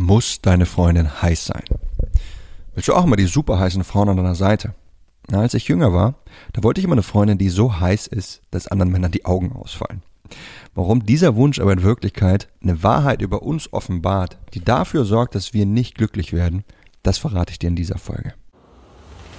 Muss deine Freundin heiß sein? Willst du auch immer die super heißen Frauen an deiner Seite? Na, als ich jünger war, da wollte ich immer eine Freundin, die so heiß ist, dass anderen Männern die Augen ausfallen. Warum dieser Wunsch aber in Wirklichkeit eine Wahrheit über uns offenbart, die dafür sorgt, dass wir nicht glücklich werden, das verrate ich dir in dieser Folge.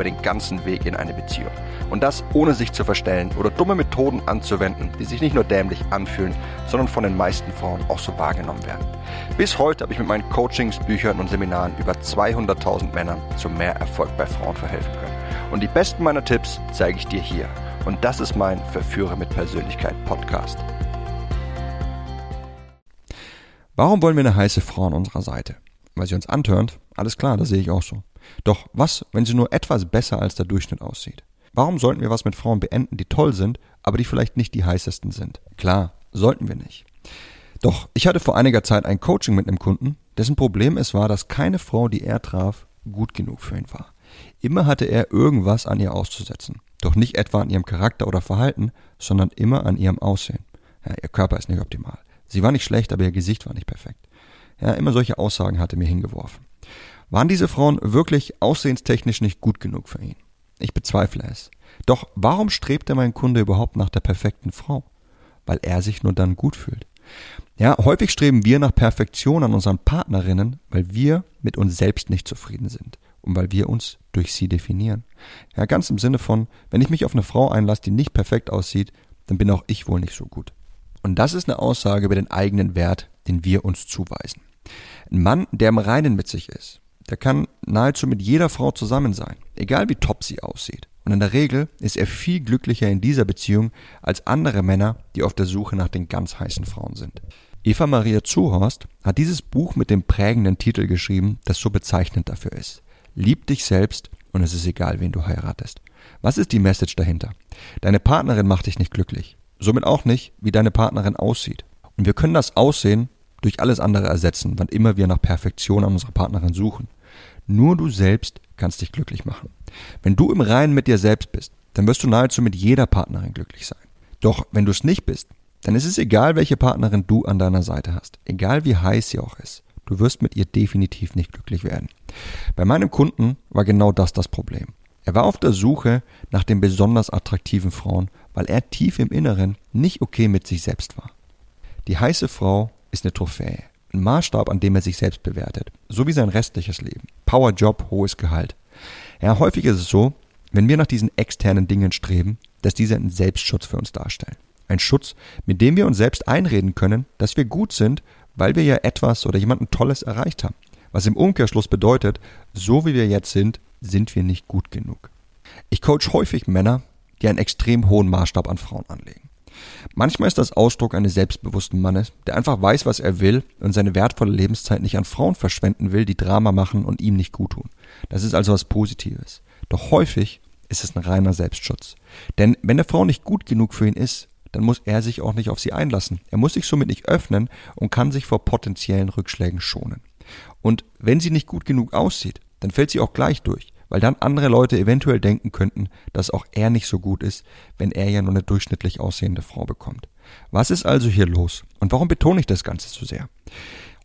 über den ganzen Weg in eine Beziehung. Und das ohne sich zu verstellen oder dumme Methoden anzuwenden, die sich nicht nur dämlich anfühlen, sondern von den meisten Frauen auch so wahrgenommen werden. Bis heute habe ich mit meinen Coachings, Büchern und Seminaren über 200.000 Männern zu mehr Erfolg bei Frauen verhelfen können. Und die besten meiner Tipps zeige ich dir hier. Und das ist mein Verführer mit Persönlichkeit Podcast. Warum wollen wir eine heiße Frau an unserer Seite? Weil sie uns antörnt? Alles klar, das sehe ich auch so. Doch was, wenn sie nur etwas besser als der Durchschnitt aussieht? Warum sollten wir was mit Frauen beenden, die toll sind, aber die vielleicht nicht die heißesten sind? Klar, sollten wir nicht. Doch ich hatte vor einiger Zeit ein Coaching mit einem Kunden, dessen Problem es war, dass keine Frau, die er traf, gut genug für ihn war. Immer hatte er irgendwas an ihr auszusetzen. Doch nicht etwa an ihrem Charakter oder Verhalten, sondern immer an ihrem Aussehen. Ja, ihr Körper ist nicht optimal. Sie war nicht schlecht, aber ihr Gesicht war nicht perfekt. Ja, immer solche Aussagen hatte mir hingeworfen. Waren diese Frauen wirklich aussehenstechnisch nicht gut genug für ihn? Ich bezweifle es. Doch warum strebte mein Kunde überhaupt nach der perfekten Frau? Weil er sich nur dann gut fühlt. Ja, häufig streben wir nach Perfektion an unseren Partnerinnen, weil wir mit uns selbst nicht zufrieden sind und weil wir uns durch sie definieren. Ja, ganz im Sinne von, wenn ich mich auf eine Frau einlasse, die nicht perfekt aussieht, dann bin auch ich wohl nicht so gut. Und das ist eine Aussage über den eigenen Wert, den wir uns zuweisen. Ein Mann, der im Reinen mit sich ist, der kann nahezu mit jeder Frau zusammen sein, egal wie top sie aussieht. Und in der Regel ist er viel glücklicher in dieser Beziehung als andere Männer, die auf der Suche nach den ganz heißen Frauen sind. Eva Maria Zuhorst hat dieses Buch mit dem prägenden Titel geschrieben, das so bezeichnend dafür ist. Lieb dich selbst und es ist egal, wen du heiratest. Was ist die Message dahinter? Deine Partnerin macht dich nicht glücklich. Somit auch nicht, wie deine Partnerin aussieht. Und wir können das Aussehen durch alles andere ersetzen, wann immer wir nach Perfektion an unserer Partnerin suchen. Nur du selbst kannst dich glücklich machen. Wenn du im Reinen mit dir selbst bist, dann wirst du nahezu mit jeder Partnerin glücklich sein. Doch wenn du es nicht bist, dann ist es egal, welche Partnerin du an deiner Seite hast, egal wie heiß sie auch ist. Du wirst mit ihr definitiv nicht glücklich werden. Bei meinem Kunden war genau das das Problem. Er war auf der Suche nach den besonders attraktiven Frauen, weil er tief im Inneren nicht okay mit sich selbst war. Die heiße Frau ist eine Trophäe, ein Maßstab, an dem er sich selbst bewertet, so wie sein restliches Leben. Powerjob, hohes Gehalt. Ja, häufig ist es so, wenn wir nach diesen externen Dingen streben, dass diese einen Selbstschutz für uns darstellen. Ein Schutz, mit dem wir uns selbst einreden können, dass wir gut sind, weil wir ja etwas oder jemanden Tolles erreicht haben. Was im Umkehrschluss bedeutet, so wie wir jetzt sind, sind wir nicht gut genug. Ich coach häufig Männer, die einen extrem hohen Maßstab an Frauen anlegen. Manchmal ist das Ausdruck eines selbstbewussten Mannes, der einfach weiß, was er will und seine wertvolle Lebenszeit nicht an Frauen verschwenden will, die Drama machen und ihm nicht gut tun. Das ist also was Positives. Doch häufig ist es ein reiner Selbstschutz. Denn wenn eine Frau nicht gut genug für ihn ist, dann muss er sich auch nicht auf sie einlassen. Er muss sich somit nicht öffnen und kann sich vor potenziellen Rückschlägen schonen. Und wenn sie nicht gut genug aussieht, dann fällt sie auch gleich durch weil dann andere Leute eventuell denken könnten, dass auch er nicht so gut ist, wenn er ja nur eine durchschnittlich aussehende Frau bekommt. Was ist also hier los? Und warum betone ich das Ganze so sehr?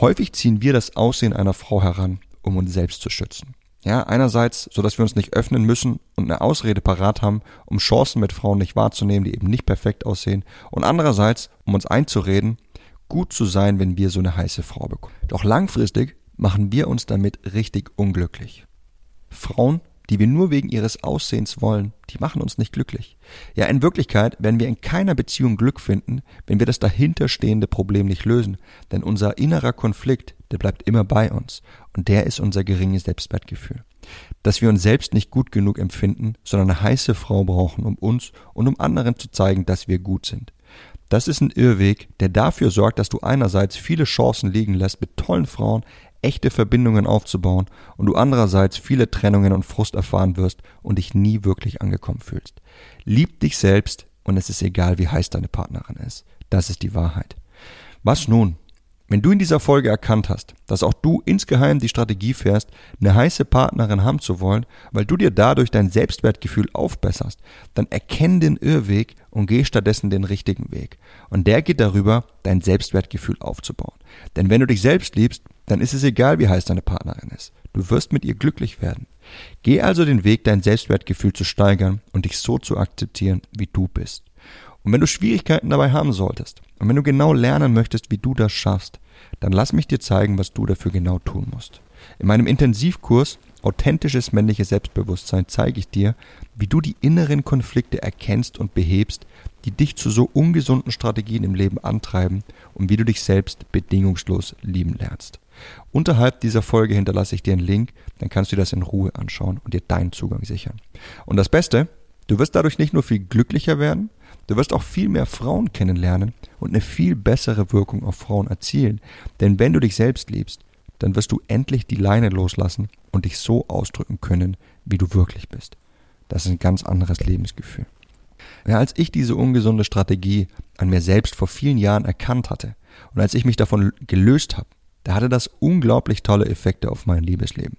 Häufig ziehen wir das Aussehen einer Frau heran, um uns selbst zu schützen. Ja, einerseits, so dass wir uns nicht öffnen müssen und eine Ausrede parat haben, um Chancen mit Frauen nicht wahrzunehmen, die eben nicht perfekt aussehen, und andererseits, um uns einzureden, gut zu sein, wenn wir so eine heiße Frau bekommen. Doch langfristig machen wir uns damit richtig unglücklich. Frauen, die wir nur wegen ihres Aussehens wollen, die machen uns nicht glücklich. Ja, in Wirklichkeit werden wir in keiner Beziehung Glück finden, wenn wir das dahinterstehende Problem nicht lösen, denn unser innerer Konflikt, der bleibt immer bei uns und der ist unser geringes Selbstwertgefühl. Dass wir uns selbst nicht gut genug empfinden, sondern eine heiße Frau brauchen, um uns und um anderen zu zeigen, dass wir gut sind. Das ist ein Irrweg, der dafür sorgt, dass du einerseits viele Chancen liegen lässt, mit tollen Frauen echte Verbindungen aufzubauen und du andererseits viele Trennungen und Frust erfahren wirst und dich nie wirklich angekommen fühlst. Lieb dich selbst und es ist egal, wie heiß deine Partnerin ist. Das ist die Wahrheit. Was nun? Wenn du in dieser Folge erkannt hast, dass auch du insgeheim die Strategie fährst, eine heiße Partnerin haben zu wollen, weil du dir dadurch dein Selbstwertgefühl aufbesserst, dann erkenn den Irrweg und geh stattdessen den richtigen Weg. Und der geht darüber, dein Selbstwertgefühl aufzubauen. Denn wenn du dich selbst liebst, dann ist es egal, wie heiß deine Partnerin ist. Du wirst mit ihr glücklich werden. Geh also den Weg, dein Selbstwertgefühl zu steigern und dich so zu akzeptieren, wie du bist. Und wenn du Schwierigkeiten dabei haben solltest und wenn du genau lernen möchtest, wie du das schaffst, dann lass mich dir zeigen, was du dafür genau tun musst. In meinem Intensivkurs Authentisches männliches Selbstbewusstsein zeige ich dir, wie du die inneren Konflikte erkennst und behebst, die dich zu so ungesunden Strategien im Leben antreiben und wie du dich selbst bedingungslos lieben lernst. Unterhalb dieser Folge hinterlasse ich dir einen Link, dann kannst du dir das in Ruhe anschauen und dir deinen Zugang sichern. Und das Beste, du wirst dadurch nicht nur viel glücklicher werden, Du wirst auch viel mehr Frauen kennenlernen und eine viel bessere Wirkung auf Frauen erzielen. Denn wenn du dich selbst liebst, dann wirst du endlich die Leine loslassen und dich so ausdrücken können, wie du wirklich bist. Das ist ein ganz anderes Lebensgefühl. Ja, als ich diese ungesunde Strategie an mir selbst vor vielen Jahren erkannt hatte und als ich mich davon gelöst habe, da hatte das unglaublich tolle Effekte auf mein Liebesleben.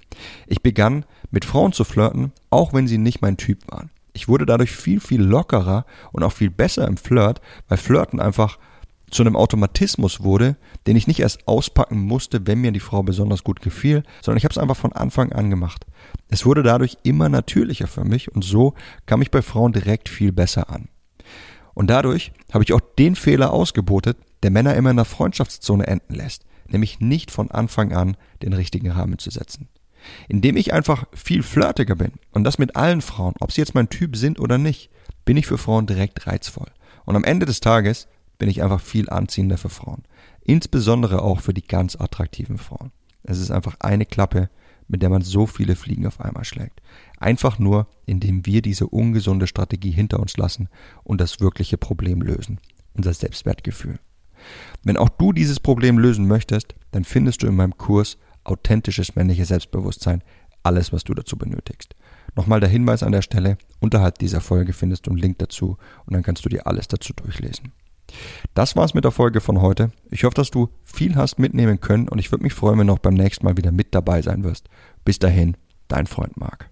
Ich begann mit Frauen zu flirten, auch wenn sie nicht mein Typ waren. Ich wurde dadurch viel, viel lockerer und auch viel besser im Flirt, weil Flirten einfach zu einem Automatismus wurde, den ich nicht erst auspacken musste, wenn mir die Frau besonders gut gefiel, sondern ich habe es einfach von Anfang an gemacht. Es wurde dadurch immer natürlicher für mich und so kam ich bei Frauen direkt viel besser an. Und dadurch habe ich auch den Fehler ausgebotet, der Männer immer in der Freundschaftszone enden lässt, nämlich nicht von Anfang an den richtigen Rahmen zu setzen indem ich einfach viel flirtiger bin und das mit allen Frauen, ob sie jetzt mein Typ sind oder nicht, bin ich für Frauen direkt reizvoll. Und am Ende des Tages bin ich einfach viel anziehender für Frauen. Insbesondere auch für die ganz attraktiven Frauen. Es ist einfach eine Klappe, mit der man so viele Fliegen auf einmal schlägt. Einfach nur, indem wir diese ungesunde Strategie hinter uns lassen und das wirkliche Problem lösen. Unser Selbstwertgefühl. Wenn auch du dieses Problem lösen möchtest, dann findest du in meinem Kurs authentisches männliches Selbstbewusstsein, alles, was du dazu benötigst. Nochmal der Hinweis an der Stelle, unterhalb dieser Folge findest du einen Link dazu und dann kannst du dir alles dazu durchlesen. Das war's mit der Folge von heute. Ich hoffe, dass du viel hast mitnehmen können und ich würde mich freuen, wenn du auch beim nächsten Mal wieder mit dabei sein wirst. Bis dahin, dein Freund Marc.